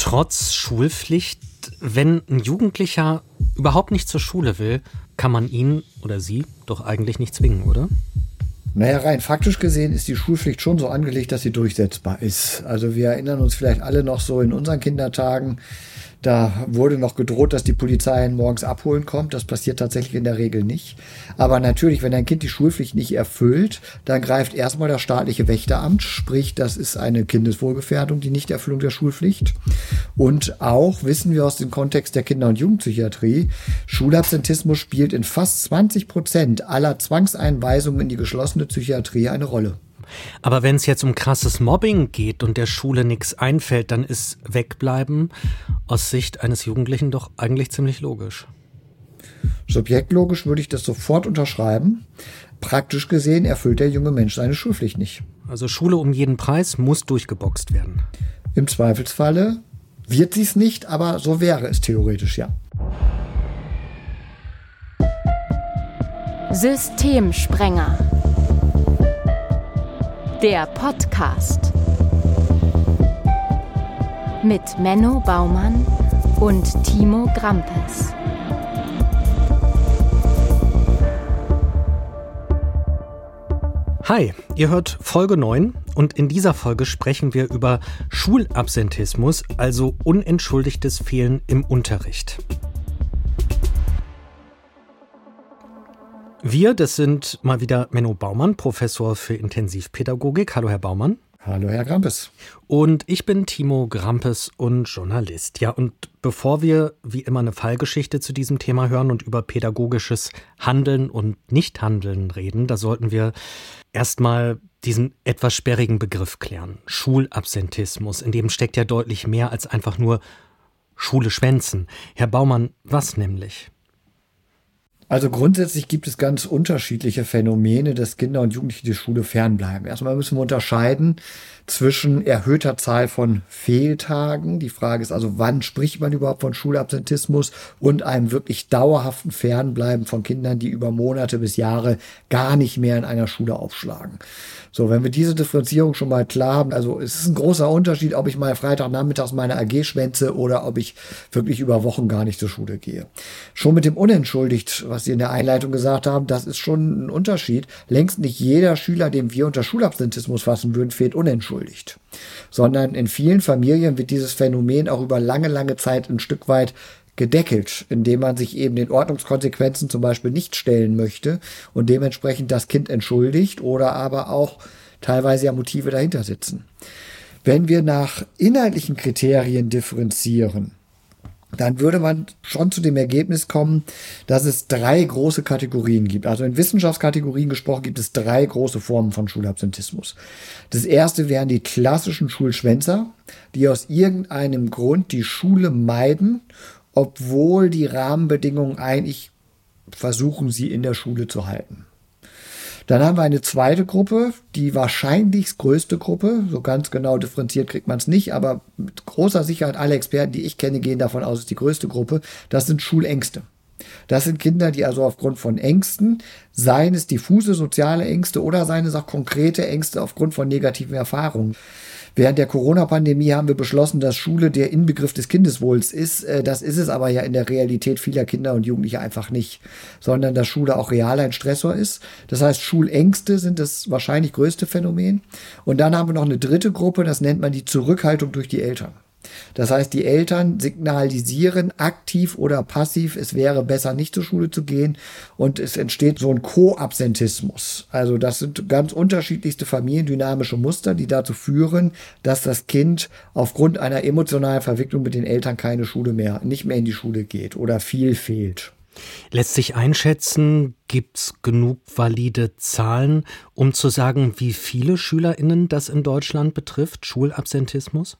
trotz Schulpflicht, wenn ein Jugendlicher überhaupt nicht zur Schule will, kann man ihn oder sie doch eigentlich nicht zwingen, oder? Naja, rein faktisch gesehen ist die Schulpflicht schon so angelegt, dass sie durchsetzbar ist. Also wir erinnern uns vielleicht alle noch so in unseren Kindertagen, da wurde noch gedroht, dass die Polizei ihn morgens abholen kommt. Das passiert tatsächlich in der Regel nicht. Aber natürlich, wenn ein Kind die Schulpflicht nicht erfüllt, dann greift erstmal das staatliche Wächteramt, sprich, das ist eine Kindeswohlgefährdung, die Nichterfüllung der Schulpflicht. Und auch wissen wir aus dem Kontext der Kinder- und Jugendpsychiatrie, Schulabsentismus spielt in fast 20 Prozent aller Zwangseinweisungen in die geschlossene Psychiatrie eine Rolle. Aber wenn es jetzt um krasses Mobbing geht und der Schule nichts einfällt, dann ist Wegbleiben aus Sicht eines Jugendlichen doch eigentlich ziemlich logisch. Subjektlogisch würde ich das sofort unterschreiben. Praktisch gesehen erfüllt der junge Mensch seine Schulpflicht nicht. Also Schule um jeden Preis muss durchgeboxt werden. Im Zweifelsfalle wird sie es nicht, aber so wäre es theoretisch, ja. Systemsprenger. Der Podcast. Mit Menno Baumann und Timo Grampes. Hi, ihr hört Folge 9 und in dieser Folge sprechen wir über Schulabsentismus, also unentschuldigtes Fehlen im Unterricht. Wir, das sind mal wieder Menno Baumann, Professor für Intensivpädagogik. Hallo, Herr Baumann. Hallo, Herr Grampes. Und ich bin Timo Grampes und Journalist. Ja, und bevor wir wie immer eine Fallgeschichte zu diesem Thema hören und über pädagogisches Handeln und Nichthandeln reden, da sollten wir erstmal diesen etwas sperrigen Begriff klären. Schulabsentismus. In dem steckt ja deutlich mehr als einfach nur Schule schwänzen. Herr Baumann, was nämlich? Also grundsätzlich gibt es ganz unterschiedliche Phänomene, dass Kinder und Jugendliche die Schule fernbleiben. Erstmal müssen wir unterscheiden zwischen erhöhter Zahl von Fehltagen. Die Frage ist also, wann spricht man überhaupt von Schulabsentismus und einem wirklich dauerhaften Fernbleiben von Kindern, die über Monate bis Jahre gar nicht mehr in einer Schule aufschlagen. So, wenn wir diese Differenzierung schon mal klar haben, also es ist ein großer Unterschied, ob ich mal Freitagnachmittags meine AG schwänze oder ob ich wirklich über Wochen gar nicht zur Schule gehe. Schon mit dem unentschuldigt, was Sie in der Einleitung gesagt haben, das ist schon ein Unterschied. Längst nicht jeder Schüler, den wir unter Schulabsentismus fassen würden, fehlt unentschuldigt. Sondern in vielen Familien wird dieses Phänomen auch über lange, lange Zeit ein Stück weit gedeckelt, indem man sich eben den Ordnungskonsequenzen zum Beispiel nicht stellen möchte und dementsprechend das Kind entschuldigt oder aber auch teilweise ja Motive dahinter sitzen. Wenn wir nach inhaltlichen Kriterien differenzieren, dann würde man schon zu dem Ergebnis kommen, dass es drei große Kategorien gibt. Also in Wissenschaftskategorien gesprochen gibt es drei große Formen von Schulabsentismus. Das erste wären die klassischen Schulschwänzer, die aus irgendeinem Grund die Schule meiden obwohl die Rahmenbedingungen eigentlich versuchen, sie in der Schule zu halten. Dann haben wir eine zweite Gruppe, die wahrscheinlich größte Gruppe. So ganz genau differenziert kriegt man es nicht, aber mit großer Sicherheit alle Experten, die ich kenne, gehen davon aus, es ist die größte Gruppe. Das sind Schulängste. Das sind Kinder, die also aufgrund von Ängsten, seien es diffuse soziale Ängste oder seien es auch konkrete Ängste aufgrund von negativen Erfahrungen, Während der Corona-Pandemie haben wir beschlossen, dass Schule der Inbegriff des Kindeswohls ist. Äh, das ist es aber ja in der Realität vieler Kinder und Jugendliche einfach nicht, sondern dass Schule auch real ein Stressor ist. Das heißt, Schulängste sind das wahrscheinlich größte Phänomen. Und dann haben wir noch eine dritte Gruppe, das nennt man die Zurückhaltung durch die Eltern. Das heißt, die Eltern signalisieren aktiv oder passiv, es wäre besser nicht zur Schule zu gehen und es entsteht so ein Co-Absentismus. Also das sind ganz unterschiedlichste familiendynamische Muster, die dazu führen, dass das Kind aufgrund einer emotionalen Verwicklung mit den Eltern keine Schule mehr, nicht mehr in die Schule geht oder viel fehlt. Lässt sich einschätzen, gibt es genug valide Zahlen, um zu sagen, wie viele SchülerInnen das in Deutschland betrifft, Schulabsentismus?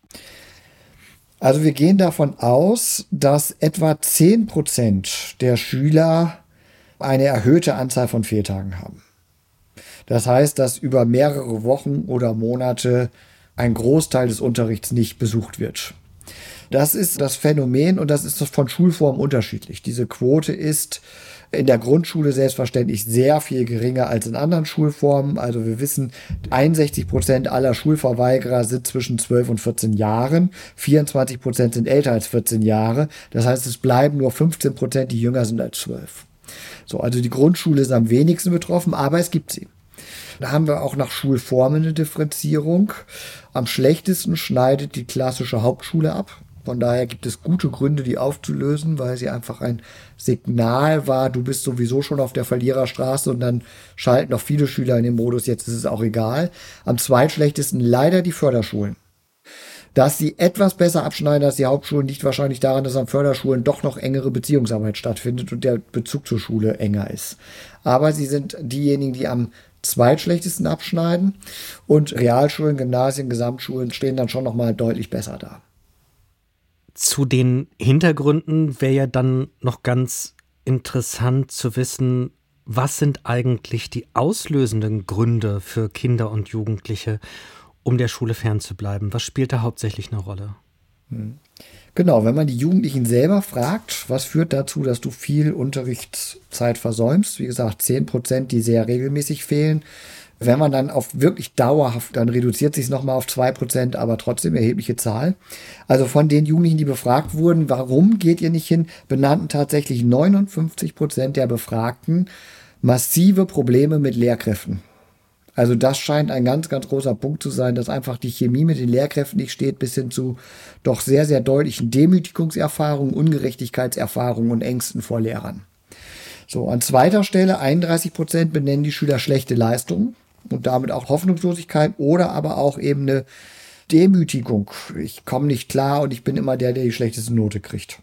Also wir gehen davon aus, dass etwa 10 Prozent der Schüler eine erhöhte Anzahl von Fehltagen haben. Das heißt, dass über mehrere Wochen oder Monate ein Großteil des Unterrichts nicht besucht wird. Das ist das Phänomen und das ist von Schulform unterschiedlich. Diese Quote ist in der Grundschule selbstverständlich sehr viel geringer als in anderen Schulformen. Also wir wissen, 61 Prozent aller Schulverweigerer sind zwischen 12 und 14 Jahren. 24 Prozent sind älter als 14 Jahre. Das heißt, es bleiben nur 15 Prozent, die jünger sind als 12. So, also die Grundschule ist am wenigsten betroffen, aber es gibt sie. Da haben wir auch nach Schulformen eine Differenzierung. Am schlechtesten schneidet die klassische Hauptschule ab. Von daher gibt es gute Gründe, die aufzulösen, weil sie einfach ein Signal war, du bist sowieso schon auf der Verliererstraße und dann schalten noch viele Schüler in den Modus, jetzt ist es auch egal. Am zweitschlechtesten leider die Förderschulen. Dass sie etwas besser abschneiden als die Hauptschulen, liegt wahrscheinlich daran, dass an Förderschulen doch noch engere Beziehungsarbeit stattfindet und der Bezug zur Schule enger ist. Aber sie sind diejenigen, die am zweitschlechtesten abschneiden und Realschulen, Gymnasien, Gesamtschulen stehen dann schon noch mal deutlich besser da. Zu den Hintergründen wäre ja dann noch ganz interessant zu wissen, was sind eigentlich die auslösenden Gründe für Kinder und Jugendliche, um der Schule fernzubleiben? Was spielt da hauptsächlich eine Rolle? Hm. Genau, wenn man die Jugendlichen selber fragt, was führt dazu, dass du viel Unterrichtszeit versäumst? Wie gesagt, 10 Prozent, die sehr regelmäßig fehlen. Wenn man dann auf wirklich dauerhaft, dann reduziert sich es nochmal auf 2%, aber trotzdem erhebliche Zahl. Also von den Jugendlichen, die befragt wurden, warum geht ihr nicht hin, benannten tatsächlich 59 Prozent der Befragten massive Probleme mit Lehrkräften. Also das scheint ein ganz, ganz großer Punkt zu sein, dass einfach die Chemie mit den Lehrkräften nicht steht, bis hin zu doch sehr, sehr deutlichen Demütigungserfahrungen, Ungerechtigkeitserfahrungen und Ängsten vor Lehrern. So, an zweiter Stelle 31 Prozent benennen die Schüler schlechte Leistungen und damit auch Hoffnungslosigkeit oder aber auch eben eine Demütigung. Ich komme nicht klar und ich bin immer der, der die schlechteste Note kriegt.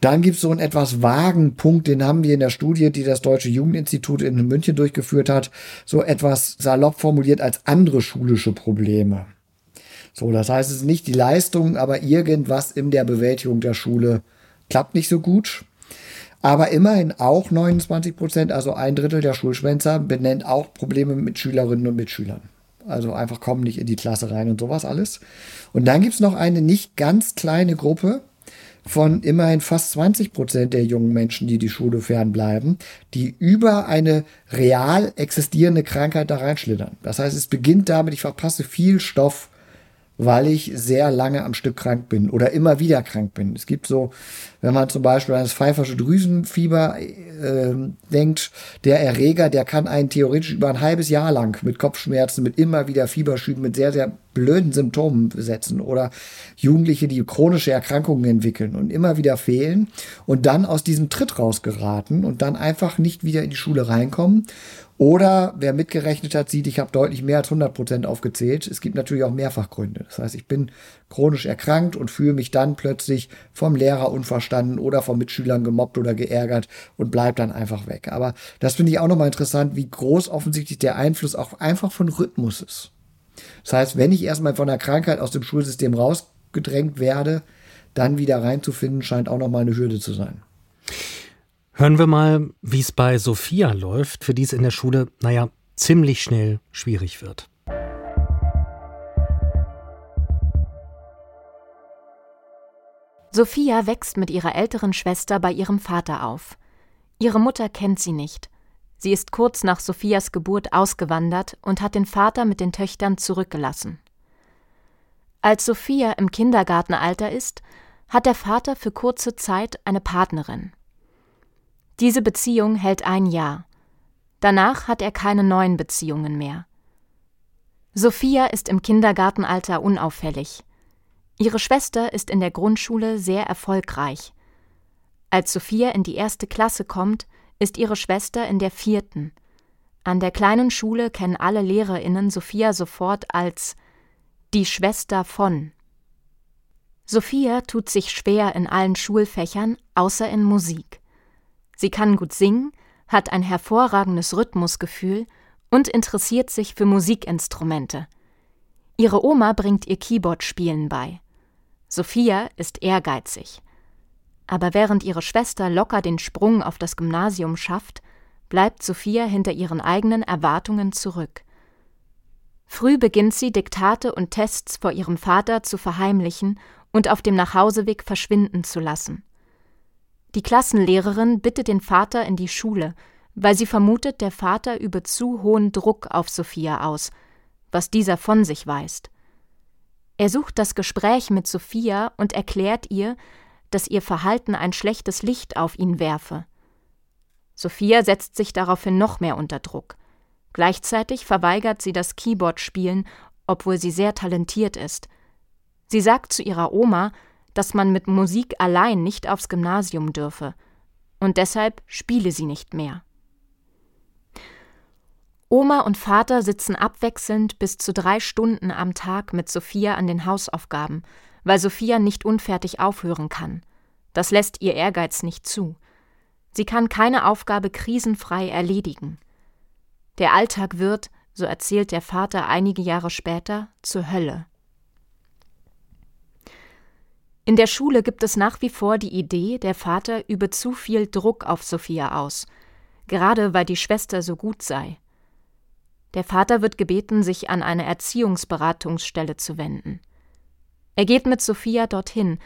Dann gibt es so einen etwas vagen Punkt, den haben wir in der Studie, die das Deutsche Jugendinstitut in München durchgeführt hat, so etwas salopp formuliert als andere schulische Probleme. So, das heißt, es ist nicht die Leistung, aber irgendwas in der Bewältigung der Schule klappt nicht so gut. Aber immerhin auch 29 Prozent, also ein Drittel der Schulschwänzer, benennt auch Probleme mit Schülerinnen und Mitschülern. Also einfach kommen nicht in die Klasse rein und sowas alles. Und dann gibt es noch eine nicht ganz kleine Gruppe von immerhin fast 20 Prozent der jungen Menschen, die die Schule fernbleiben, die über eine real existierende Krankheit da reinschlittern. Das heißt, es beginnt damit, ich verpasse viel Stoff weil ich sehr lange am Stück krank bin oder immer wieder krank bin. Es gibt so, wenn man zum Beispiel an das pfeifersche Drüsenfieber äh, denkt, der Erreger, der kann einen theoretisch über ein halbes Jahr lang mit Kopfschmerzen, mit immer wieder Fieberschüben, mit sehr, sehr blöden Symptomen besetzen oder Jugendliche, die chronische Erkrankungen entwickeln und immer wieder fehlen und dann aus diesem Tritt rausgeraten und dann einfach nicht wieder in die Schule reinkommen oder wer mitgerechnet hat, sieht, ich habe deutlich mehr als 100 Prozent aufgezählt. Es gibt natürlich auch Mehrfachgründe. Das heißt, ich bin chronisch erkrankt und fühle mich dann plötzlich vom Lehrer unverstanden oder von Mitschülern gemobbt oder geärgert und bleib dann einfach weg. Aber das finde ich auch nochmal interessant, wie groß offensichtlich der Einfluss auch einfach von Rhythmus ist. Das heißt, wenn ich erstmal von der Krankheit aus dem Schulsystem rausgedrängt werde, dann wieder reinzufinden, scheint auch nochmal eine Hürde zu sein. Hören wir mal, wie es bei Sophia läuft, für die es in der Schule, naja, ziemlich schnell schwierig wird. Sophia wächst mit ihrer älteren Schwester bei ihrem Vater auf. Ihre Mutter kennt sie nicht. Sie ist kurz nach Sophias Geburt ausgewandert und hat den Vater mit den Töchtern zurückgelassen. Als Sophia im Kindergartenalter ist, hat der Vater für kurze Zeit eine Partnerin. Diese Beziehung hält ein Jahr. Danach hat er keine neuen Beziehungen mehr. Sophia ist im Kindergartenalter unauffällig. Ihre Schwester ist in der Grundschule sehr erfolgreich. Als Sophia in die erste Klasse kommt, ist ihre Schwester in der vierten. An der kleinen Schule kennen alle Lehrerinnen Sophia sofort als die Schwester von. Sophia tut sich schwer in allen Schulfächern, außer in Musik. Sie kann gut singen, hat ein hervorragendes Rhythmusgefühl und interessiert sich für Musikinstrumente. Ihre Oma bringt ihr Keyboard-Spielen bei. Sophia ist ehrgeizig. Aber während ihre Schwester locker den Sprung auf das Gymnasium schafft, bleibt Sophia hinter ihren eigenen Erwartungen zurück. Früh beginnt sie, Diktate und Tests vor ihrem Vater zu verheimlichen und auf dem Nachhauseweg verschwinden zu lassen. Die Klassenlehrerin bittet den Vater in die Schule, weil sie vermutet, der Vater übe zu hohen Druck auf Sophia aus, was dieser von sich weist. Er sucht das Gespräch mit Sophia und erklärt ihr, dass ihr Verhalten ein schlechtes Licht auf ihn werfe. Sophia setzt sich daraufhin noch mehr unter Druck. Gleichzeitig verweigert sie das Keyboard-Spielen, obwohl sie sehr talentiert ist. Sie sagt zu ihrer Oma, dass man mit Musik allein nicht aufs Gymnasium dürfe, und deshalb spiele sie nicht mehr. Oma und Vater sitzen abwechselnd bis zu drei Stunden am Tag mit Sophia an den Hausaufgaben, weil Sophia nicht unfertig aufhören kann. Das lässt ihr Ehrgeiz nicht zu. Sie kann keine Aufgabe krisenfrei erledigen. Der Alltag wird, so erzählt der Vater einige Jahre später, zur Hölle. In der Schule gibt es nach wie vor die Idee, der Vater übe zu viel Druck auf Sophia aus, gerade weil die Schwester so gut sei. Der Vater wird gebeten, sich an eine Erziehungsberatungsstelle zu wenden. Er geht mit Sophia dorthin,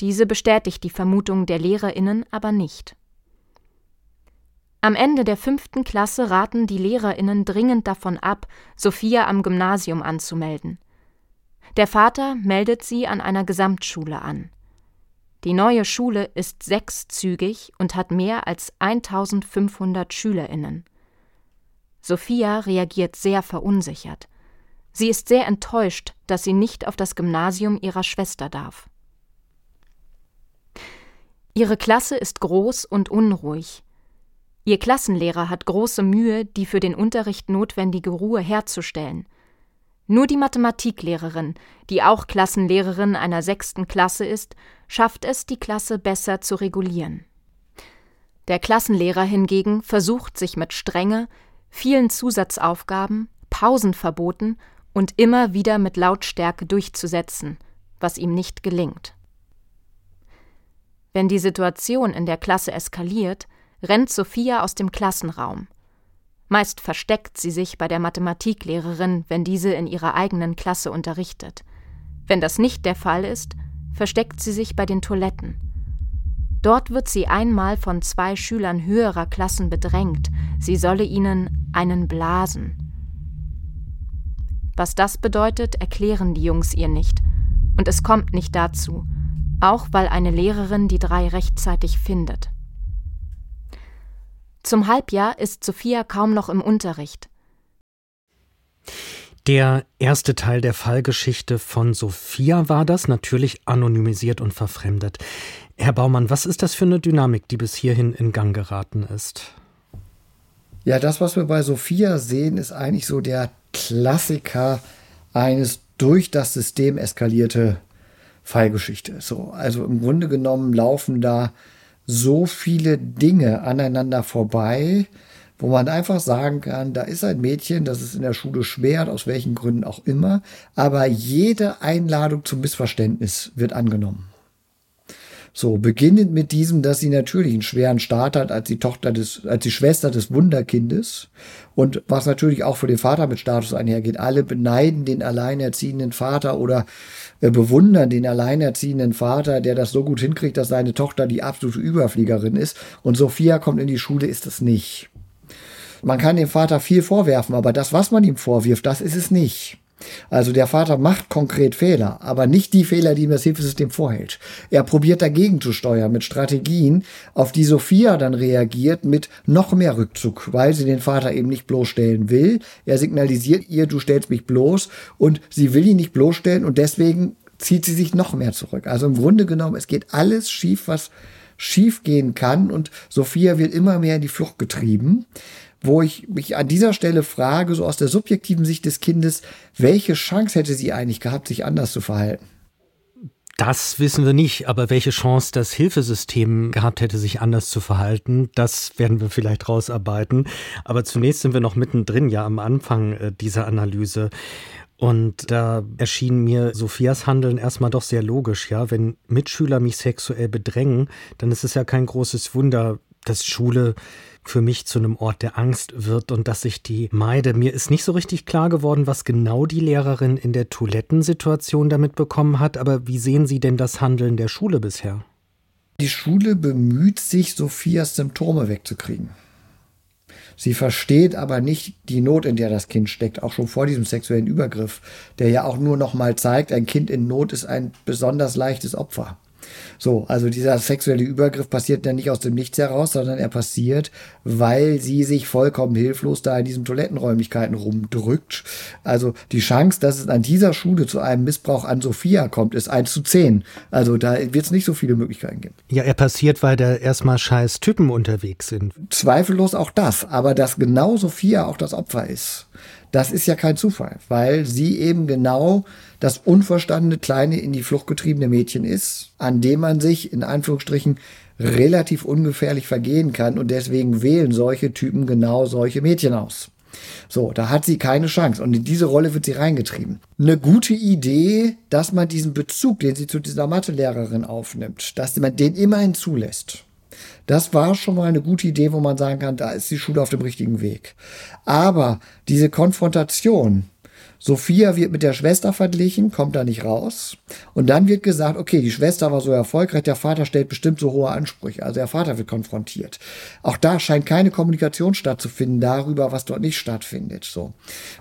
diese bestätigt die Vermutung der Lehrerinnen aber nicht. Am Ende der fünften Klasse raten die Lehrerinnen dringend davon ab, Sophia am Gymnasium anzumelden. Der Vater meldet sie an einer Gesamtschule an. Die neue Schule ist sechszügig und hat mehr als 1500 Schülerinnen. Sophia reagiert sehr verunsichert. Sie ist sehr enttäuscht, dass sie nicht auf das Gymnasium ihrer Schwester darf. Ihre Klasse ist groß und unruhig. Ihr Klassenlehrer hat große Mühe, die für den Unterricht notwendige Ruhe herzustellen. Nur die Mathematiklehrerin, die auch Klassenlehrerin einer sechsten Klasse ist, schafft es, die Klasse besser zu regulieren. Der Klassenlehrer hingegen versucht sich mit Strenge, vielen Zusatzaufgaben, Pausenverboten und immer wieder mit Lautstärke durchzusetzen, was ihm nicht gelingt. Wenn die Situation in der Klasse eskaliert, rennt Sophia aus dem Klassenraum. Meist versteckt sie sich bei der Mathematiklehrerin, wenn diese in ihrer eigenen Klasse unterrichtet. Wenn das nicht der Fall ist, versteckt sie sich bei den Toiletten. Dort wird sie einmal von zwei Schülern höherer Klassen bedrängt, sie solle ihnen einen blasen. Was das bedeutet, erklären die Jungs ihr nicht, und es kommt nicht dazu, auch weil eine Lehrerin die drei rechtzeitig findet. Zum Halbjahr ist Sophia kaum noch im Unterricht. Der erste Teil der Fallgeschichte von Sophia war das, natürlich anonymisiert und verfremdet. Herr Baumann, was ist das für eine Dynamik, die bis hierhin in Gang geraten ist? Ja, das, was wir bei Sophia sehen, ist eigentlich so der Klassiker eines durch das System eskalierte Fallgeschichte. So, also im Grunde genommen laufen da so viele Dinge aneinander vorbei, wo man einfach sagen kann, da ist ein Mädchen, das ist in der Schule schwer, aus welchen Gründen auch immer, aber jede Einladung zum Missverständnis wird angenommen. So, beginnend mit diesem, dass sie natürlich einen schweren Start hat als die Tochter des, als die Schwester des Wunderkindes. Und was natürlich auch für den Vater mit Status einhergeht. Alle beneiden den alleinerziehenden Vater oder äh, bewundern den alleinerziehenden Vater, der das so gut hinkriegt, dass seine Tochter die absolute Überfliegerin ist. Und Sophia kommt in die Schule, ist es nicht. Man kann dem Vater viel vorwerfen, aber das, was man ihm vorwirft, das ist es nicht. Also der Vater macht konkret Fehler, aber nicht die Fehler, die ihm das Hilfesystem vorhält. Er probiert dagegen zu steuern mit Strategien, auf die Sophia dann reagiert mit noch mehr Rückzug, weil sie den Vater eben nicht bloßstellen will. Er signalisiert ihr, du stellst mich bloß und sie will ihn nicht bloßstellen und deswegen zieht sie sich noch mehr zurück. Also im Grunde genommen, es geht alles schief, was schief gehen kann und Sophia wird immer mehr in die Flucht getrieben wo ich mich an dieser Stelle frage, so aus der subjektiven Sicht des Kindes, welche Chance hätte sie eigentlich gehabt, sich anders zu verhalten? Das wissen wir nicht, aber welche Chance das Hilfesystem gehabt hätte, sich anders zu verhalten, das werden wir vielleicht rausarbeiten. Aber zunächst sind wir noch mittendrin, ja am Anfang äh, dieser Analyse. Und da erschien mir Sophias Handeln erstmal doch sehr logisch, ja. Wenn Mitschüler mich sexuell bedrängen, dann ist es ja kein großes Wunder, dass Schule für mich zu einem Ort der Angst wird und dass ich die meide. Mir ist nicht so richtig klar geworden, was genau die Lehrerin in der Toilettensituation damit bekommen hat, aber wie sehen Sie denn das Handeln der Schule bisher? Die Schule bemüht sich, Sophias Symptome wegzukriegen. Sie versteht aber nicht die Not, in der das Kind steckt, auch schon vor diesem sexuellen Übergriff, der ja auch nur noch mal zeigt, ein Kind in Not ist ein besonders leichtes Opfer. So, also dieser sexuelle Übergriff passiert ja nicht aus dem Nichts heraus, sondern er passiert, weil sie sich vollkommen hilflos da in diesen Toilettenräumlichkeiten rumdrückt. Also die Chance, dass es an dieser Schule zu einem Missbrauch an Sophia kommt, ist 1 zu 10. Also da wird es nicht so viele Möglichkeiten geben. Ja, er passiert, weil da erstmal scheiß Typen unterwegs sind. Zweifellos auch das, aber dass genau Sophia auch das Opfer ist. Das ist ja kein Zufall, weil sie eben genau das unverstandene, kleine, in die Flucht getriebene Mädchen ist, an dem man sich in Anführungsstrichen relativ ungefährlich vergehen kann und deswegen wählen solche Typen genau solche Mädchen aus. So, da hat sie keine Chance und in diese Rolle wird sie reingetrieben. Eine gute Idee, dass man diesen Bezug, den sie zu dieser Mathelehrerin aufnimmt, dass man den immerhin zulässt. Das war schon mal eine gute Idee, wo man sagen kann, da ist die Schule auf dem richtigen Weg. Aber diese Konfrontation, Sophia wird mit der Schwester verglichen, kommt da nicht raus. Und dann wird gesagt, okay, die Schwester war so erfolgreich, der Vater stellt bestimmt so hohe Ansprüche. Also der Vater wird konfrontiert. Auch da scheint keine Kommunikation stattzufinden darüber, was dort nicht stattfindet. So.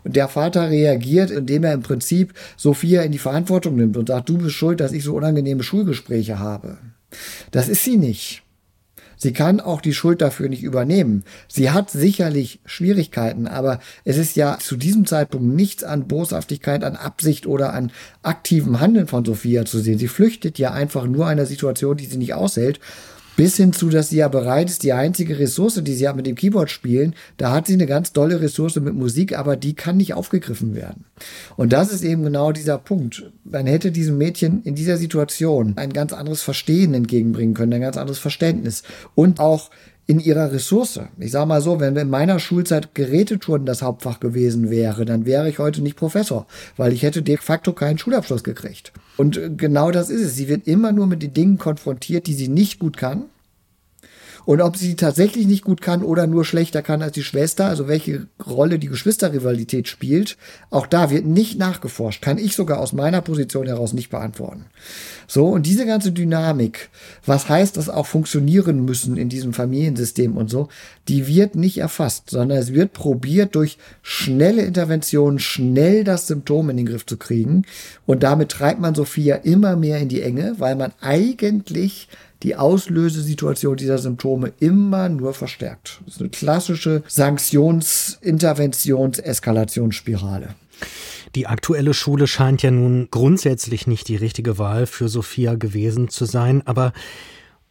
Und der Vater reagiert, indem er im Prinzip Sophia in die Verantwortung nimmt und sagt, du bist schuld, dass ich so unangenehme Schulgespräche habe. Das ist sie nicht. Sie kann auch die Schuld dafür nicht übernehmen. Sie hat sicherlich Schwierigkeiten, aber es ist ja zu diesem Zeitpunkt nichts an Boshaftigkeit, an Absicht oder an aktivem Handeln von Sophia zu sehen. Sie flüchtet ja einfach nur einer Situation, die sie nicht aushält bis hin zu, dass sie ja bereit ist, die einzige Ressource, die sie hat mit dem Keyboard spielen, da hat sie eine ganz tolle Ressource mit Musik, aber die kann nicht aufgegriffen werden. Und das ist eben genau dieser Punkt. Man hätte diesem Mädchen in dieser Situation ein ganz anderes Verstehen entgegenbringen können, ein ganz anderes Verständnis und auch in ihrer Ressource. Ich sage mal so, wenn in meiner Schulzeit Gerätetouren das Hauptfach gewesen wäre, dann wäre ich heute nicht Professor, weil ich hätte de facto keinen Schulabschluss gekriegt. Und äh, genau das ist es. Sie wird immer nur mit den Dingen konfrontiert, die sie nicht gut kann und ob sie tatsächlich nicht gut kann oder nur schlechter kann als die Schwester, also welche Rolle die Geschwisterrivalität spielt, auch da wird nicht nachgeforscht. Kann ich sogar aus meiner Position heraus nicht beantworten. So, und diese ganze Dynamik, was heißt das auch funktionieren müssen in diesem Familiensystem und so, die wird nicht erfasst, sondern es wird probiert, durch schnelle Interventionen schnell das Symptom in den Griff zu kriegen. Und damit treibt man Sophia immer mehr in die Enge, weil man eigentlich die Auslösesituation dieser Symptome immer nur verstärkt. Das ist eine klassische Sanktions-, Interventions-, Eskalationsspirale. Die aktuelle Schule scheint ja nun grundsätzlich nicht die richtige Wahl für Sophia gewesen zu sein, aber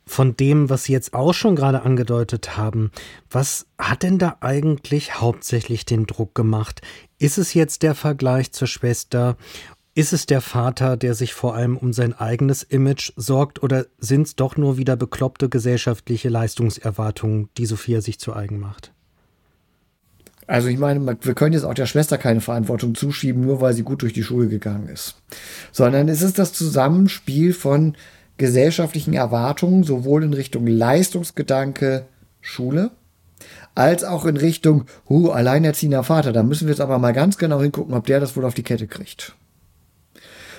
von dem, was Sie jetzt auch schon gerade angedeutet haben, was hat denn da eigentlich hauptsächlich den Druck gemacht? Ist es jetzt der Vergleich zur Schwester ist es der Vater, der sich vor allem um sein eigenes Image sorgt, oder sind es doch nur wieder bekloppte gesellschaftliche Leistungserwartungen, die Sophia sich zu eigen macht? Also ich meine, wir können jetzt auch der Schwester keine Verantwortung zuschieben, nur weil sie gut durch die Schule gegangen ist. Sondern es ist das Zusammenspiel von gesellschaftlichen Erwartungen, sowohl in Richtung Leistungsgedanke Schule, als auch in Richtung, huh, alleinerziehender Vater. Da müssen wir jetzt aber mal ganz genau hingucken, ob der das wohl auf die Kette kriegt.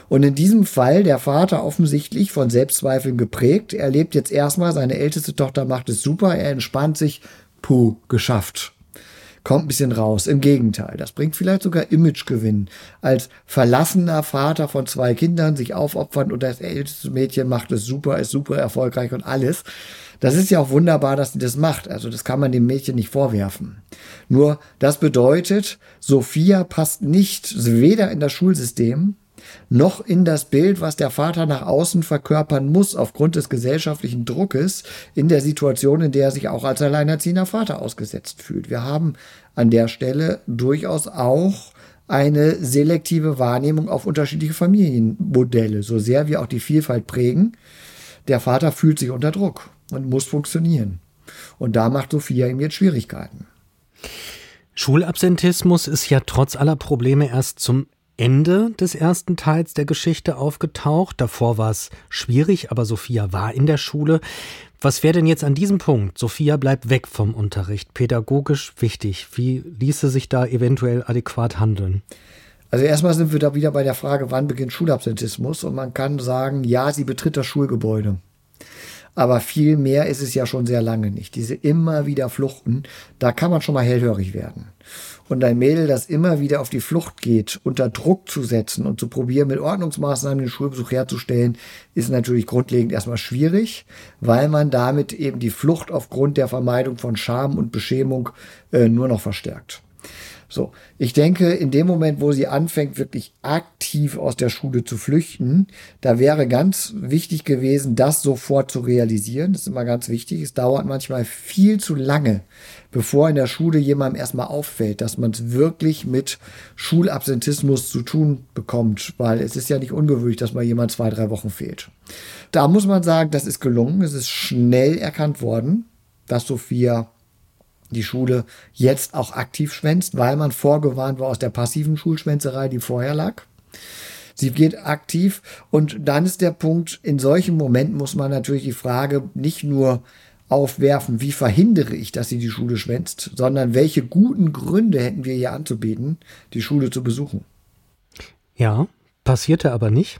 Und in diesem Fall der Vater offensichtlich von Selbstzweifeln geprägt. Er lebt jetzt erstmal, seine älteste Tochter macht es super, er entspannt sich, puh, geschafft. Kommt ein bisschen raus. Im Gegenteil, das bringt vielleicht sogar Imagegewinn. Als verlassener Vater von zwei Kindern sich aufopfern und das älteste Mädchen macht es super, ist super erfolgreich und alles. Das ist ja auch wunderbar, dass sie das macht. Also das kann man dem Mädchen nicht vorwerfen. Nur das bedeutet, Sophia passt nicht weder in das Schulsystem noch in das Bild, was der Vater nach außen verkörpern muss, aufgrund des gesellschaftlichen Druckes in der Situation, in der er sich auch als alleinerziehender Vater ausgesetzt fühlt. Wir haben an der Stelle durchaus auch eine selektive Wahrnehmung auf unterschiedliche Familienmodelle, so sehr wir auch die Vielfalt prägen. Der Vater fühlt sich unter Druck und muss funktionieren. Und da macht Sophia ihm jetzt Schwierigkeiten. Schulabsentismus ist ja trotz aller Probleme erst zum Ende des ersten Teils der Geschichte aufgetaucht. Davor war es schwierig, aber Sophia war in der Schule. Was wäre denn jetzt an diesem Punkt? Sophia bleibt weg vom Unterricht, pädagogisch wichtig. Wie ließe sich da eventuell adäquat handeln? Also erstmal sind wir da wieder bei der Frage, wann beginnt Schulabsentismus? Und man kann sagen, ja, sie betritt das Schulgebäude. Aber viel mehr ist es ja schon sehr lange nicht. Diese immer wieder Fluchten, da kann man schon mal hellhörig werden. Und ein Mädel, das immer wieder auf die Flucht geht, unter Druck zu setzen und zu probieren, mit Ordnungsmaßnahmen den Schulbesuch herzustellen, ist natürlich grundlegend erstmal schwierig, weil man damit eben die Flucht aufgrund der Vermeidung von Scham und Beschämung äh, nur noch verstärkt. So, ich denke, in dem Moment, wo sie anfängt, wirklich aktiv aus der Schule zu flüchten, da wäre ganz wichtig gewesen, das sofort zu realisieren. Das ist immer ganz wichtig. Es dauert manchmal viel zu lange, bevor in der Schule jemandem erstmal auffällt, dass man es wirklich mit Schulabsentismus zu tun bekommt, weil es ist ja nicht ungewöhnlich, dass mal jemand zwei, drei Wochen fehlt. Da muss man sagen, das ist gelungen. Es ist schnell erkannt worden, dass Sophia die Schule jetzt auch aktiv schwänzt, weil man vorgewarnt war aus der passiven Schulschwänzerei, die vorher lag. Sie geht aktiv und dann ist der Punkt, in solchen Momenten muss man natürlich die Frage nicht nur aufwerfen, wie verhindere ich, dass sie die Schule schwänzt, sondern welche guten Gründe hätten wir ihr anzubieten, die Schule zu besuchen. Ja, passierte aber nicht.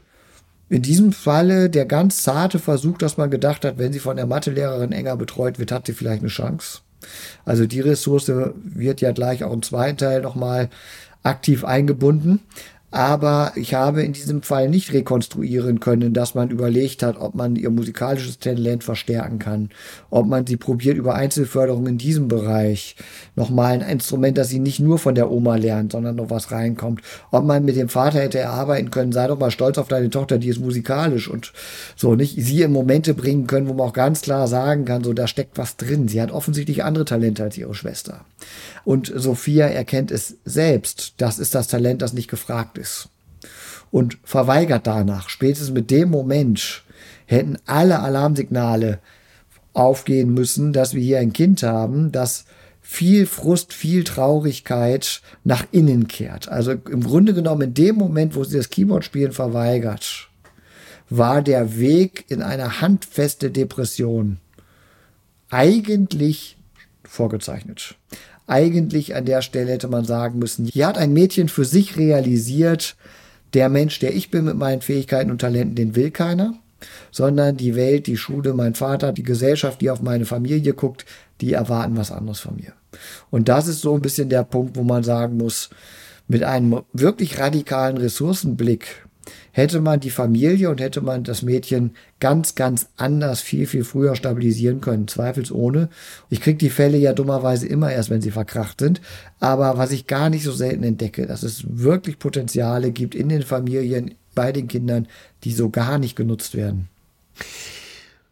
In diesem Falle der ganz zarte Versuch, dass man gedacht hat, wenn sie von der Mathelehrerin enger betreut wird, hat sie vielleicht eine Chance. Also die Ressource wird ja gleich auch im zweiten Teil nochmal aktiv eingebunden. Aber ich habe in diesem Fall nicht rekonstruieren können, dass man überlegt hat, ob man ihr musikalisches Talent verstärken kann, ob man sie probiert über Einzelförderung in diesem Bereich nochmal ein Instrument, das sie nicht nur von der Oma lernt, sondern noch was reinkommt, ob man mit dem Vater hätte erarbeiten können, sei doch mal stolz auf deine Tochter, die ist musikalisch und so nicht sie in Momente bringen können, wo man auch ganz klar sagen kann, so da steckt was drin. Sie hat offensichtlich andere Talente als ihre Schwester. Und Sophia erkennt es selbst. Das ist das Talent, das nicht gefragt ist. Und verweigert danach. Spätestens mit dem Moment hätten alle Alarmsignale aufgehen müssen, dass wir hier ein Kind haben, das viel Frust, viel Traurigkeit nach innen kehrt. Also im Grunde genommen in dem Moment, wo sie das Keyboard-Spielen verweigert, war der Weg in eine handfeste Depression eigentlich vorgezeichnet eigentlich an der Stelle hätte man sagen müssen, hier hat ein Mädchen für sich realisiert, der Mensch, der ich bin mit meinen Fähigkeiten und Talenten, den will keiner, sondern die Welt, die Schule, mein Vater, die Gesellschaft, die auf meine Familie guckt, die erwarten was anderes von mir. Und das ist so ein bisschen der Punkt, wo man sagen muss, mit einem wirklich radikalen Ressourcenblick hätte man die Familie und hätte man das Mädchen ganz, ganz anders, viel, viel früher stabilisieren können, zweifelsohne. Ich kriege die Fälle ja dummerweise immer erst, wenn sie verkracht sind. Aber was ich gar nicht so selten entdecke, dass es wirklich Potenziale gibt in den Familien, bei den Kindern, die so gar nicht genutzt werden.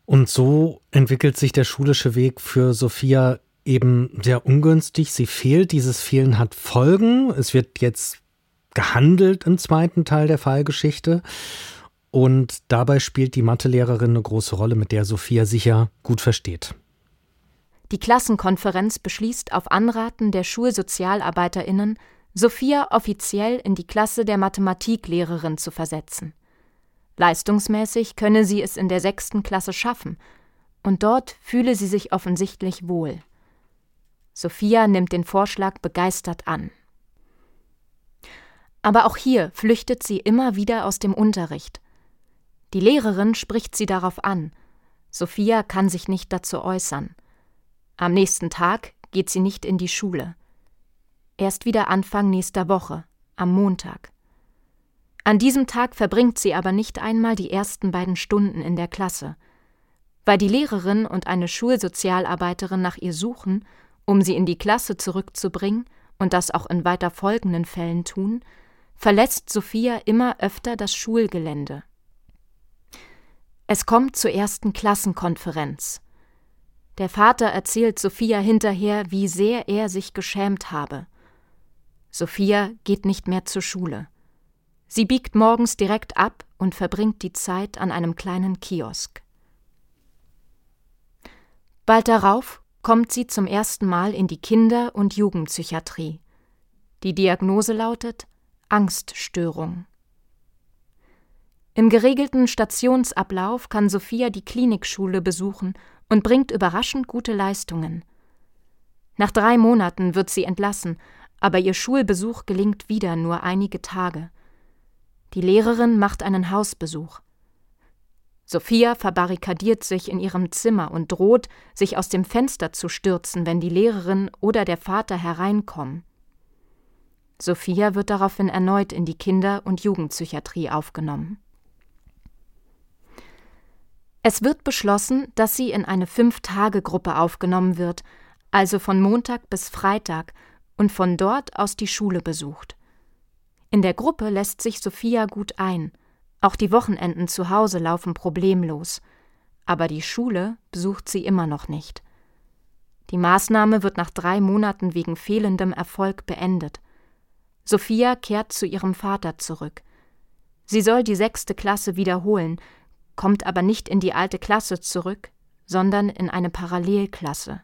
Und so entwickelt sich der schulische Weg für Sophia eben sehr ungünstig. Sie fehlt, dieses Fehlen hat Folgen. Es wird jetzt gehandelt im zweiten Teil der Fallgeschichte. Und dabei spielt die Mathelehrerin eine große Rolle, mit der Sophia sicher gut versteht. Die Klassenkonferenz beschließt auf Anraten der Schulsozialarbeiterinnen, Sophia offiziell in die Klasse der Mathematiklehrerin zu versetzen. Leistungsmäßig könne sie es in der sechsten Klasse schaffen, und dort fühle sie sich offensichtlich wohl. Sophia nimmt den Vorschlag begeistert an. Aber auch hier flüchtet sie immer wieder aus dem Unterricht. Die Lehrerin spricht sie darauf an. Sophia kann sich nicht dazu äußern. Am nächsten Tag geht sie nicht in die Schule. Erst wieder Anfang nächster Woche, am Montag. An diesem Tag verbringt sie aber nicht einmal die ersten beiden Stunden in der Klasse. Weil die Lehrerin und eine Schulsozialarbeiterin nach ihr suchen, um sie in die Klasse zurückzubringen und das auch in weiter folgenden Fällen tun, verlässt Sophia immer öfter das Schulgelände. Es kommt zur ersten Klassenkonferenz. Der Vater erzählt Sophia hinterher, wie sehr er sich geschämt habe. Sophia geht nicht mehr zur Schule. Sie biegt morgens direkt ab und verbringt die Zeit an einem kleinen Kiosk. Bald darauf kommt sie zum ersten Mal in die Kinder- und Jugendpsychiatrie. Die Diagnose lautet Angststörung. Im geregelten Stationsablauf kann Sophia die Klinikschule besuchen und bringt überraschend gute Leistungen. Nach drei Monaten wird sie entlassen, aber ihr Schulbesuch gelingt wieder nur einige Tage. Die Lehrerin macht einen Hausbesuch. Sophia verbarrikadiert sich in ihrem Zimmer und droht, sich aus dem Fenster zu stürzen, wenn die Lehrerin oder der Vater hereinkommen. Sophia wird daraufhin erneut in die Kinder- und Jugendpsychiatrie aufgenommen. Es wird beschlossen, dass sie in eine Fünf-Tage-Gruppe aufgenommen wird, also von Montag bis Freitag, und von dort aus die Schule besucht. In der Gruppe lässt sich Sophia gut ein. Auch die Wochenenden zu Hause laufen problemlos. Aber die Schule besucht sie immer noch nicht. Die Maßnahme wird nach drei Monaten wegen fehlendem Erfolg beendet. Sophia kehrt zu ihrem Vater zurück. Sie soll die sechste Klasse wiederholen, kommt aber nicht in die alte Klasse zurück, sondern in eine Parallelklasse.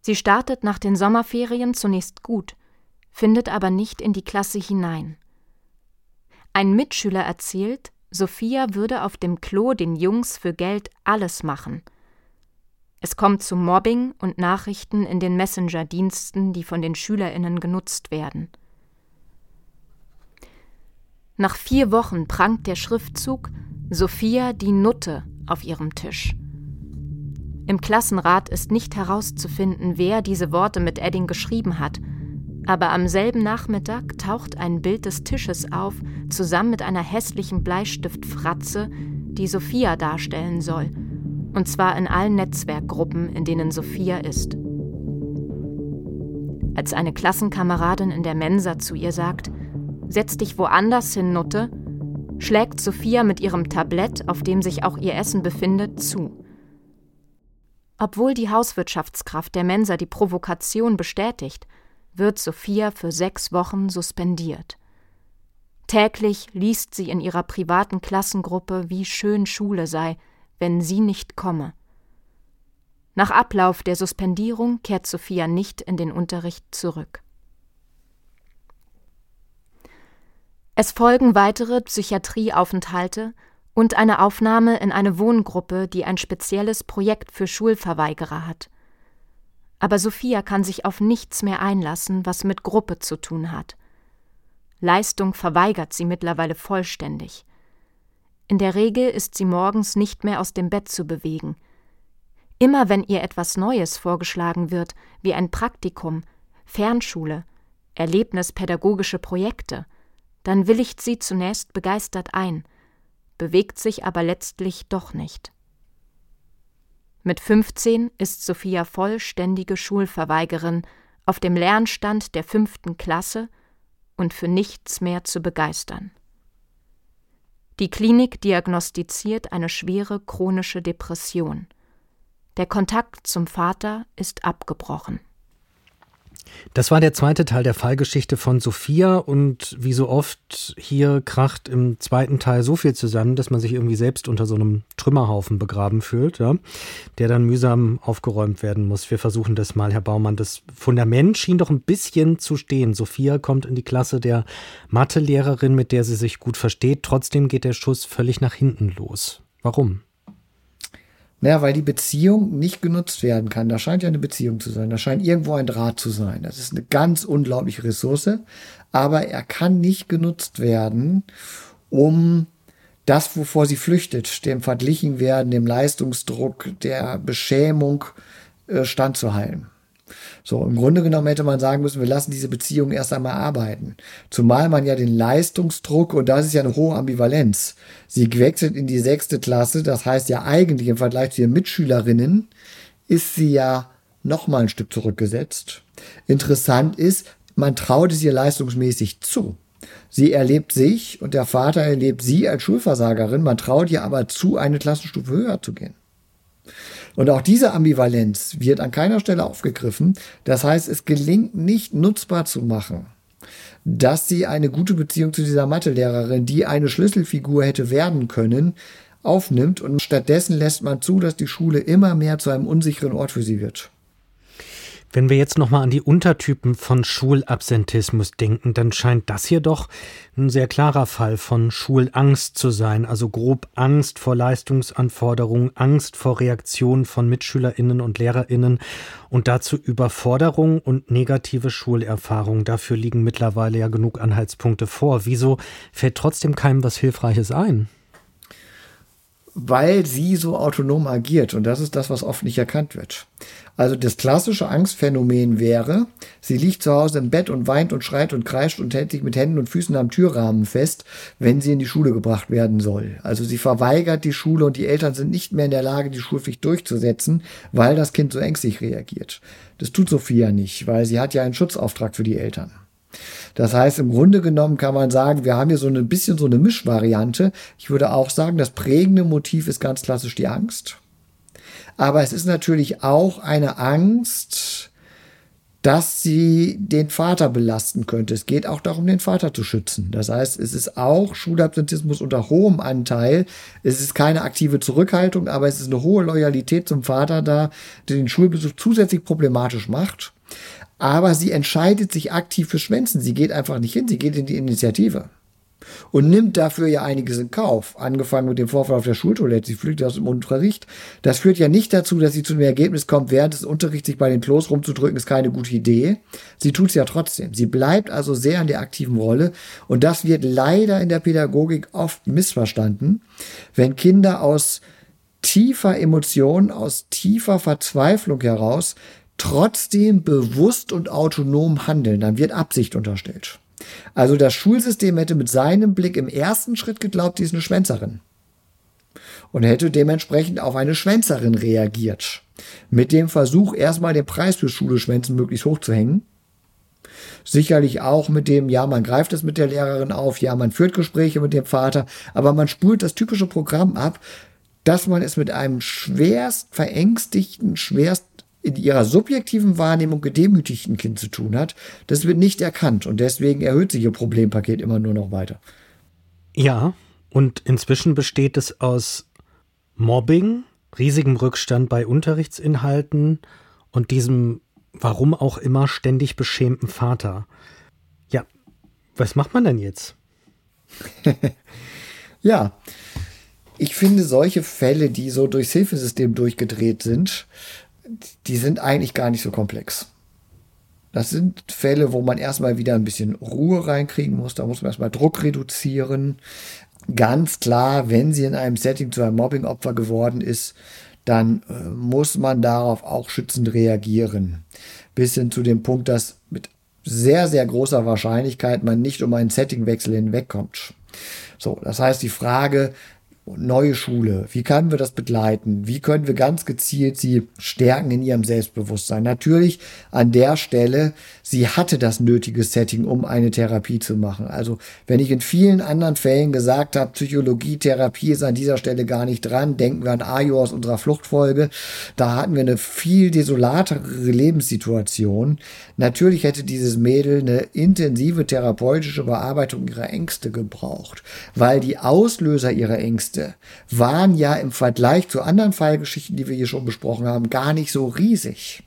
Sie startet nach den Sommerferien zunächst gut, findet aber nicht in die Klasse hinein. Ein Mitschüler erzählt, Sophia würde auf dem Klo den Jungs für Geld alles machen. Es kommt zu Mobbing und Nachrichten in den Messenger-Diensten, die von den SchülerInnen genutzt werden. Nach vier Wochen prangt der Schriftzug Sophia die Nutte auf ihrem Tisch. Im Klassenrat ist nicht herauszufinden, wer diese Worte mit Edding geschrieben hat, aber am selben Nachmittag taucht ein Bild des Tisches auf, zusammen mit einer hässlichen Bleistiftfratze, die Sophia darstellen soll, und zwar in allen Netzwerkgruppen, in denen Sophia ist. Als eine Klassenkameradin in der Mensa zu ihr sagt, Setz dich woanders hin, Nutte, schlägt Sophia mit ihrem Tablett, auf dem sich auch ihr Essen befindet, zu. Obwohl die Hauswirtschaftskraft der Mensa die Provokation bestätigt, wird Sophia für sechs Wochen suspendiert. Täglich liest sie in ihrer privaten Klassengruppe, wie schön Schule sei, wenn sie nicht komme. Nach Ablauf der Suspendierung kehrt Sophia nicht in den Unterricht zurück. Es folgen weitere Psychiatrieaufenthalte und eine Aufnahme in eine Wohngruppe, die ein spezielles Projekt für Schulverweigerer hat. Aber Sophia kann sich auf nichts mehr einlassen, was mit Gruppe zu tun hat. Leistung verweigert sie mittlerweile vollständig. In der Regel ist sie morgens nicht mehr aus dem Bett zu bewegen. Immer wenn ihr etwas Neues vorgeschlagen wird, wie ein Praktikum, Fernschule, erlebnispädagogische Projekte, dann willigt sie zunächst begeistert ein, bewegt sich aber letztlich doch nicht. Mit 15 ist Sophia vollständige Schulverweigerin auf dem Lernstand der fünften Klasse und für nichts mehr zu begeistern. Die Klinik diagnostiziert eine schwere chronische Depression. Der Kontakt zum Vater ist abgebrochen. Das war der zweite Teil der Fallgeschichte von Sophia und wie so oft hier kracht im zweiten Teil so viel zusammen, dass man sich irgendwie selbst unter so einem Trümmerhaufen begraben fühlt, ja, der dann mühsam aufgeräumt werden muss. Wir versuchen das mal, Herr Baumann. Das Fundament schien doch ein bisschen zu stehen. Sophia kommt in die Klasse der Mathelehrerin, mit der sie sich gut versteht. Trotzdem geht der Schuss völlig nach hinten los. Warum? Naja, weil die Beziehung nicht genutzt werden kann. Da scheint ja eine Beziehung zu sein. Da scheint irgendwo ein Draht zu sein. Das ist eine ganz unglaubliche Ressource. Aber er kann nicht genutzt werden, um das, wovor sie flüchtet, dem verglichen werden, dem Leistungsdruck, der Beschämung äh, standzuhalten. So, im Grunde genommen hätte man sagen müssen, wir lassen diese Beziehung erst einmal arbeiten. Zumal man ja den Leistungsdruck, und das ist ja eine hohe Ambivalenz, sie wechselt in die sechste Klasse, das heißt ja eigentlich im Vergleich zu ihren Mitschülerinnen, ist sie ja noch mal ein Stück zurückgesetzt. Interessant ist, man traut es ihr leistungsmäßig zu. Sie erlebt sich und der Vater erlebt sie als Schulversagerin, man traut ihr aber zu, eine Klassenstufe höher zu gehen. Und auch diese Ambivalenz wird an keiner Stelle aufgegriffen. Das heißt, es gelingt nicht nutzbar zu machen, dass sie eine gute Beziehung zu dieser Mathelehrerin, die eine Schlüsselfigur hätte werden können, aufnimmt und stattdessen lässt man zu, dass die Schule immer mehr zu einem unsicheren Ort für sie wird. Wenn wir jetzt nochmal an die Untertypen von Schulabsentismus denken, dann scheint das hier doch ein sehr klarer Fall von Schulangst zu sein. Also grob Angst vor Leistungsanforderungen, Angst vor Reaktionen von MitschülerInnen und LehrerInnen und dazu Überforderung und negative Schulerfahrung. Dafür liegen mittlerweile ja genug Anhaltspunkte vor. Wieso fällt trotzdem keinem was Hilfreiches ein? Weil sie so autonom agiert. Und das ist das, was oft nicht erkannt wird. Also das klassische Angstphänomen wäre, sie liegt zu Hause im Bett und weint und schreit und kreischt und hält sich mit Händen und Füßen am Türrahmen fest, wenn sie in die Schule gebracht werden soll. Also sie verweigert die Schule und die Eltern sind nicht mehr in der Lage, die Schulpflicht durchzusetzen, weil das Kind so ängstlich reagiert. Das tut Sophia nicht, weil sie hat ja einen Schutzauftrag für die Eltern. Das heißt, im Grunde genommen kann man sagen, wir haben hier so ein bisschen so eine Mischvariante. Ich würde auch sagen, das prägende Motiv ist ganz klassisch die Angst. Aber es ist natürlich auch eine Angst, dass sie den Vater belasten könnte. Es geht auch darum, den Vater zu schützen. Das heißt, es ist auch Schulabsentismus unter hohem Anteil. Es ist keine aktive Zurückhaltung, aber es ist eine hohe Loyalität zum Vater da, der den Schulbesuch zusätzlich problematisch macht aber sie entscheidet sich aktiv für Schwänzen. Sie geht einfach nicht hin, sie geht in die Initiative. Und nimmt dafür ja einiges in Kauf. Angefangen mit dem Vorfall auf der Schultoilette. Sie flüchtet aus dem Unterricht. Das führt ja nicht dazu, dass sie zu dem Ergebnis kommt, während des Unterrichts sich bei den Klos rumzudrücken, ist keine gute Idee. Sie tut es ja trotzdem. Sie bleibt also sehr in der aktiven Rolle. Und das wird leider in der Pädagogik oft missverstanden. Wenn Kinder aus tiefer Emotion, aus tiefer Verzweiflung heraus trotzdem bewusst und autonom handeln, dann wird Absicht unterstellt. Also das Schulsystem hätte mit seinem Blick im ersten Schritt geglaubt, sie ist eine Schwänzerin. Und hätte dementsprechend auf eine Schwänzerin reagiert. Mit dem Versuch, erstmal den Preis für Schule schwänzen möglichst hoch zu hängen. Sicherlich auch mit dem, ja, man greift es mit der Lehrerin auf, ja, man führt Gespräche mit dem Vater, aber man spult das typische Programm ab, dass man es mit einem schwerst verängstigten, schwerst in ihrer subjektiven Wahrnehmung gedemütigten Kind zu tun hat, das wird nicht erkannt und deswegen erhöht sich ihr Problempaket immer nur noch weiter. Ja, und inzwischen besteht es aus Mobbing, riesigem Rückstand bei Unterrichtsinhalten und diesem, warum auch immer, ständig beschämten Vater. Ja, was macht man denn jetzt? ja, ich finde solche Fälle, die so durchs Hilfesystem durchgedreht sind, die sind eigentlich gar nicht so komplex. Das sind Fälle, wo man erstmal wieder ein bisschen Ruhe reinkriegen muss. Da muss man erstmal Druck reduzieren. Ganz klar, wenn sie in einem Setting zu einem Mobbing-Opfer geworden ist, dann äh, muss man darauf auch schützend reagieren. Bis hin zu dem Punkt, dass mit sehr, sehr großer Wahrscheinlichkeit man nicht um einen Settingwechsel hinwegkommt. So, das heißt, die Frage, neue Schule, wie können wir das begleiten? Wie können wir ganz gezielt sie stärken in ihrem Selbstbewusstsein? Natürlich an der Stelle, sie hatte das nötige Setting, um eine Therapie zu machen. Also wenn ich in vielen anderen Fällen gesagt habe, Psychologie, Therapie ist an dieser Stelle gar nicht dran, denken wir an Ajo aus unserer Fluchtfolge, da hatten wir eine viel desolatere Lebenssituation. Natürlich hätte dieses Mädel eine intensive therapeutische Bearbeitung ihrer Ängste gebraucht, weil die Auslöser ihrer Ängste Ängste waren ja im Vergleich zu anderen Fallgeschichten, die wir hier schon besprochen haben, gar nicht so riesig.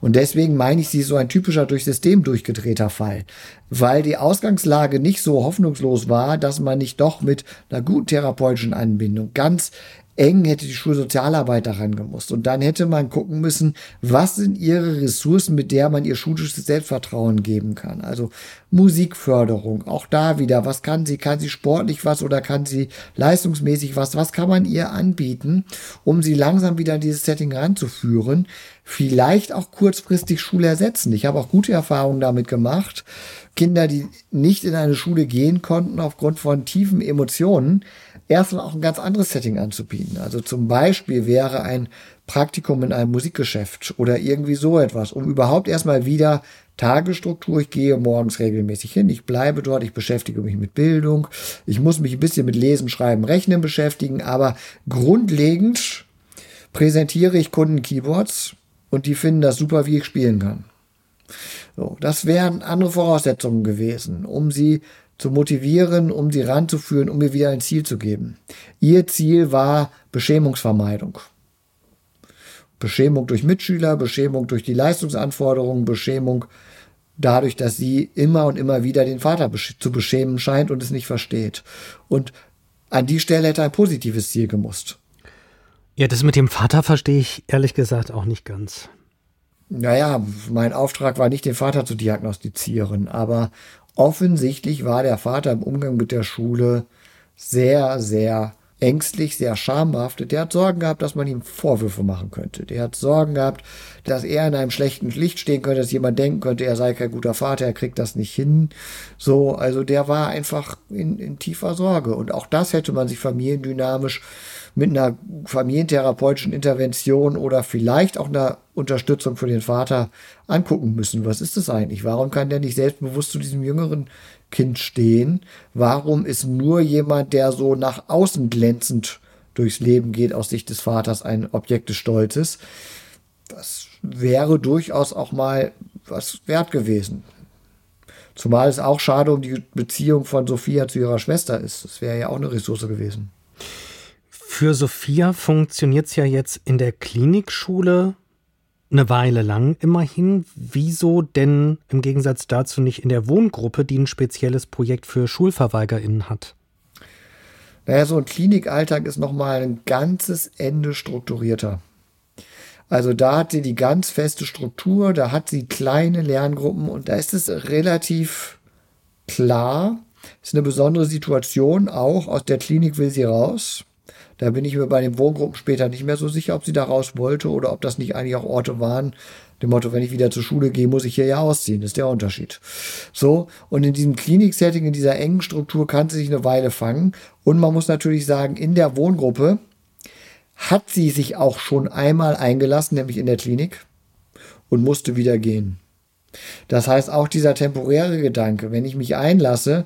Und deswegen meine ich, sie so ein typischer durch System durchgedrehter Fall, weil die Ausgangslage nicht so hoffnungslos war, dass man nicht doch mit einer guten therapeutischen Anbindung ganz eng hätte die Schulsozialarbeit daran gemusst. Und dann hätte man gucken müssen, was sind ihre Ressourcen, mit der man ihr schulisches Selbstvertrauen geben kann. Also Musikförderung, auch da wieder, was kann sie? Kann sie sportlich was oder kann sie leistungsmäßig was? Was kann man ihr anbieten, um sie langsam wieder in dieses Setting ranzuführen? Vielleicht auch kurzfristig Schule ersetzen. Ich habe auch gute Erfahrungen damit gemacht. Kinder, die nicht in eine Schule gehen konnten aufgrund von tiefen Emotionen, erstmal auch ein ganz anderes Setting anzubieten. Also zum Beispiel wäre ein Praktikum in einem Musikgeschäft oder irgendwie so etwas, um überhaupt erstmal wieder Tagesstruktur. Ich gehe morgens regelmäßig hin, ich bleibe dort, ich beschäftige mich mit Bildung, ich muss mich ein bisschen mit Lesen, Schreiben, Rechnen beschäftigen, aber grundlegend präsentiere ich Kunden Keyboards und die finden das super, wie ich spielen kann. So, das wären andere Voraussetzungen gewesen, um sie zu motivieren, um sie ranzuführen, um ihr wieder ein Ziel zu geben. Ihr Ziel war Beschämungsvermeidung. Beschämung durch Mitschüler, Beschämung durch die Leistungsanforderungen, Beschämung dadurch, dass sie immer und immer wieder den Vater zu beschämen scheint und es nicht versteht. Und an die Stelle hätte ein positives Ziel gemusst. Ja, das mit dem Vater verstehe ich ehrlich gesagt auch nicht ganz. Naja, mein Auftrag war nicht, den Vater zu diagnostizieren, aber offensichtlich war der Vater im Umgang mit der Schule sehr, sehr ängstlich, sehr schambehaftet. Der hat Sorgen gehabt, dass man ihm Vorwürfe machen könnte. Der hat Sorgen gehabt, dass er in einem schlechten Licht stehen könnte, dass jemand denken könnte, er sei kein guter Vater, er kriegt das nicht hin. So, also der war einfach in, in tiefer Sorge. Und auch das hätte man sich familiendynamisch mit einer familientherapeutischen Intervention oder vielleicht auch einer Unterstützung für den Vater angucken müssen. Was ist das eigentlich? Warum kann der nicht selbstbewusst zu diesem jüngeren Kind stehen? Warum ist nur jemand, der so nach außen glänzend durchs Leben geht, aus Sicht des Vaters ein Objekt des Stolzes? Das wäre durchaus auch mal was wert gewesen. Zumal es auch schade um die Beziehung von Sophia zu ihrer Schwester ist. Das wäre ja auch eine Ressource gewesen. Für Sophia funktioniert es ja jetzt in der Klinikschule eine Weile lang immerhin. Wieso denn im Gegensatz dazu nicht in der Wohngruppe, die ein spezielles Projekt für SchulverweigerInnen hat? Naja, so ein Klinikalltag ist nochmal ein ganzes Ende strukturierter. Also da hat sie die ganz feste Struktur, da hat sie kleine Lerngruppen und da ist es relativ klar, ist eine besondere Situation auch, aus der Klinik will sie raus. Da bin ich mir bei den Wohngruppen später nicht mehr so sicher, ob sie da raus wollte oder ob das nicht eigentlich auch Orte waren. Dem Motto, wenn ich wieder zur Schule gehe, muss ich hier ja ausziehen. Ist der Unterschied. So, und in diesem Klinik-Setting, in dieser engen Struktur kann sie sich eine Weile fangen. Und man muss natürlich sagen, in der Wohngruppe hat sie sich auch schon einmal eingelassen, nämlich in der Klinik, und musste wieder gehen. Das heißt, auch dieser temporäre Gedanke, wenn ich mich einlasse,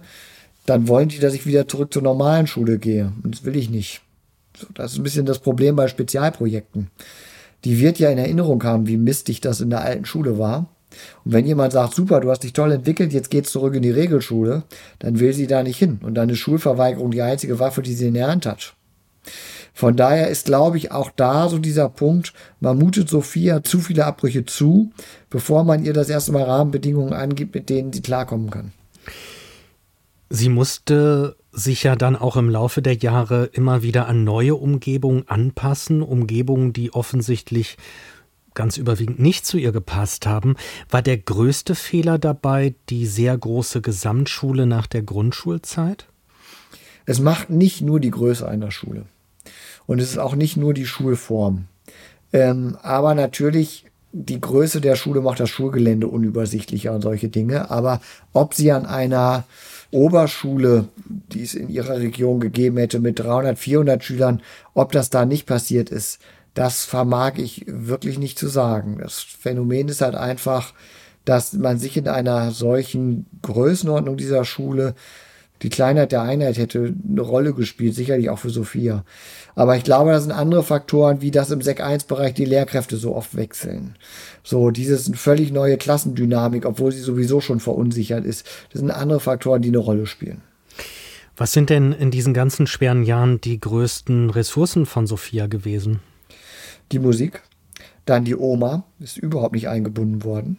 dann wollen die, dass ich wieder zurück zur normalen Schule gehe. Und das will ich nicht. Das ist ein bisschen das Problem bei Spezialprojekten. Die wird ja in Erinnerung haben, wie mistig das in der alten Schule war. Und wenn jemand sagt, super, du hast dich toll entwickelt, jetzt geht's zurück in die Regelschule, dann will sie da nicht hin. Und dann ist Schulverweigerung die einzige Waffe, die sie in der Hand hat. Von daher ist, glaube ich, auch da so dieser Punkt, man mutet Sophia zu viele Abbrüche zu, bevor man ihr das erste Mal Rahmenbedingungen angibt, mit denen sie klarkommen kann. Sie musste sich ja dann auch im Laufe der Jahre immer wieder an neue Umgebungen anpassen, Umgebungen, die offensichtlich ganz überwiegend nicht zu ihr gepasst haben. War der größte Fehler dabei die sehr große Gesamtschule nach der Grundschulzeit? Es macht nicht nur die Größe einer Schule. Und es ist auch nicht nur die Schulform. Ähm, aber natürlich, die Größe der Schule macht das Schulgelände unübersichtlicher und solche Dinge. Aber ob sie an einer Oberschule, die es in ihrer Region gegeben hätte, mit 300, 400 Schülern, ob das da nicht passiert ist, das vermag ich wirklich nicht zu sagen. Das Phänomen ist halt einfach, dass man sich in einer solchen Größenordnung dieser Schule die Kleinheit der Einheit hätte eine Rolle gespielt, sicherlich auch für Sophia. Aber ich glaube, das sind andere Faktoren, wie das im Sek 1-Bereich die Lehrkräfte so oft wechseln. So, dieses völlig neue Klassendynamik, obwohl sie sowieso schon verunsichert ist. Das sind andere Faktoren, die eine Rolle spielen. Was sind denn in diesen ganzen schweren Jahren die größten Ressourcen von Sophia gewesen? Die Musik. Dann die Oma ist überhaupt nicht eingebunden worden.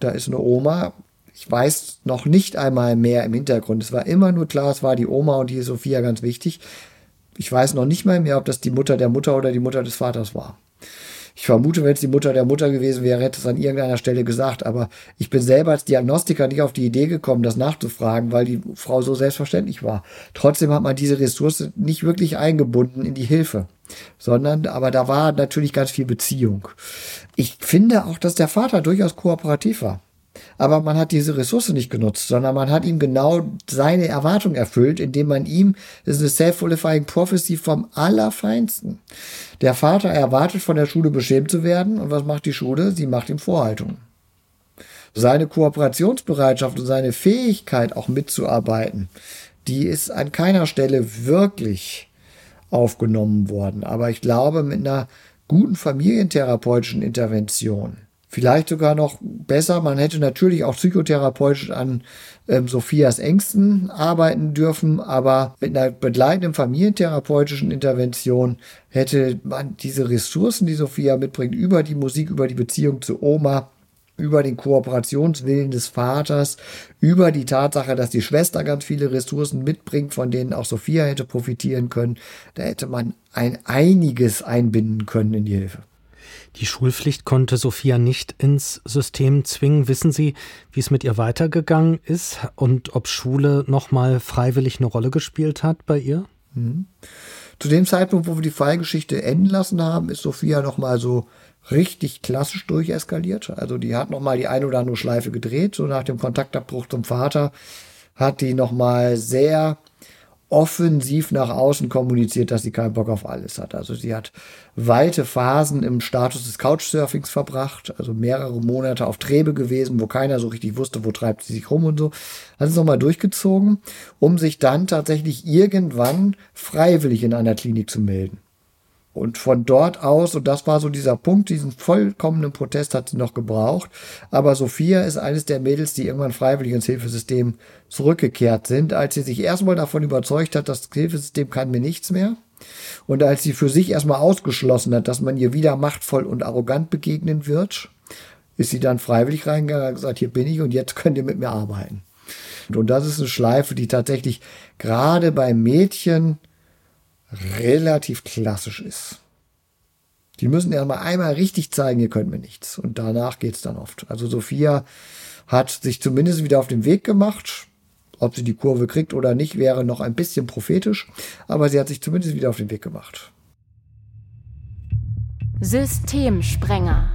Da ist eine Oma, ich weiß noch nicht einmal mehr im Hintergrund. Es war immer nur klar, es war die Oma und die Sophia ganz wichtig. Ich weiß noch nicht mal mehr, ob das die Mutter der Mutter oder die Mutter des Vaters war. Ich vermute, wenn es die Mutter der Mutter gewesen wäre, hätte es an irgendeiner Stelle gesagt. Aber ich bin selber als Diagnostiker nicht auf die Idee gekommen, das nachzufragen, weil die Frau so selbstverständlich war. Trotzdem hat man diese Ressource nicht wirklich eingebunden in die Hilfe, sondern, aber da war natürlich ganz viel Beziehung. Ich finde auch, dass der Vater durchaus kooperativ war aber man hat diese Ressource nicht genutzt, sondern man hat ihm genau seine Erwartung erfüllt, indem man ihm, das ist eine self-fulfilling prophecy vom Allerfeinsten. Der Vater erwartet von der Schule beschämt zu werden und was macht die Schule? Sie macht ihm Vorhaltungen. Seine Kooperationsbereitschaft und seine Fähigkeit auch mitzuarbeiten, die ist an keiner Stelle wirklich aufgenommen worden. Aber ich glaube, mit einer guten familientherapeutischen Intervention Vielleicht sogar noch besser, man hätte natürlich auch psychotherapeutisch an ähm, Sophias Ängsten arbeiten dürfen, aber mit einer begleitenden familientherapeutischen Intervention hätte man diese Ressourcen, die Sophia mitbringt, über die Musik, über die Beziehung zu Oma, über den Kooperationswillen des Vaters, über die Tatsache, dass die Schwester ganz viele Ressourcen mitbringt, von denen auch Sophia hätte profitieren können, da hätte man ein einiges einbinden können in die Hilfe. Die Schulpflicht konnte Sophia nicht ins System zwingen. Wissen Sie, wie es mit ihr weitergegangen ist und ob Schule nochmal freiwillig eine Rolle gespielt hat bei ihr? Mhm. Zu dem Zeitpunkt, wo wir die Fallgeschichte enden lassen haben, ist Sophia nochmal so richtig klassisch durcheskaliert. Also die hat nochmal die ein oder andere Schleife gedreht, so nach dem Kontaktabbruch zum Vater hat die nochmal sehr offensiv nach außen kommuniziert, dass sie keinen Bock auf alles hat. Also sie hat weite Phasen im Status des Couchsurfings verbracht, also mehrere Monate auf Trebe gewesen, wo keiner so richtig wusste, wo treibt sie sich rum und so. Hat es nochmal durchgezogen, um sich dann tatsächlich irgendwann freiwillig in einer Klinik zu melden. Und von dort aus, und das war so dieser Punkt, diesen vollkommenen Protest hat sie noch gebraucht. Aber Sophia ist eines der Mädels, die irgendwann freiwillig ins Hilfesystem zurückgekehrt sind, als sie sich erstmal davon überzeugt hat, das Hilfesystem kann mir nichts mehr. Und als sie für sich erstmal ausgeschlossen hat, dass man ihr wieder machtvoll und arrogant begegnen wird, ist sie dann freiwillig reingegangen und gesagt, hier bin ich und jetzt könnt ihr mit mir arbeiten. Und das ist eine Schleife, die tatsächlich gerade bei Mädchen relativ klassisch ist. Die müssen ja mal einmal richtig zeigen, ihr könnt mir nichts. Und danach geht es dann oft. Also Sophia hat sich zumindest wieder auf den Weg gemacht. Ob sie die Kurve kriegt oder nicht, wäre noch ein bisschen prophetisch. Aber sie hat sich zumindest wieder auf den Weg gemacht. Systemsprenger.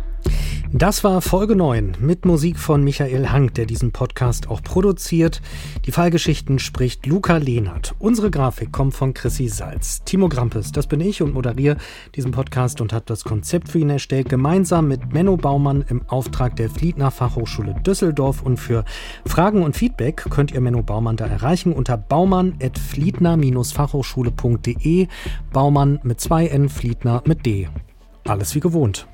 Das war Folge 9 mit Musik von Michael Hank, der diesen Podcast auch produziert. Die Fallgeschichten spricht Luca Lehnert. Unsere Grafik kommt von Chrissy Salz. Timo Grampes, das bin ich und moderiere diesen Podcast und habe das Konzept für ihn erstellt, gemeinsam mit Menno Baumann im Auftrag der Fliedner Fachhochschule Düsseldorf. Und für Fragen und Feedback könnt ihr Menno Baumann da erreichen unter baumann.fliedner-fachhochschule.de. Baumann mit zwei N, Fliedner mit D. Alles wie gewohnt.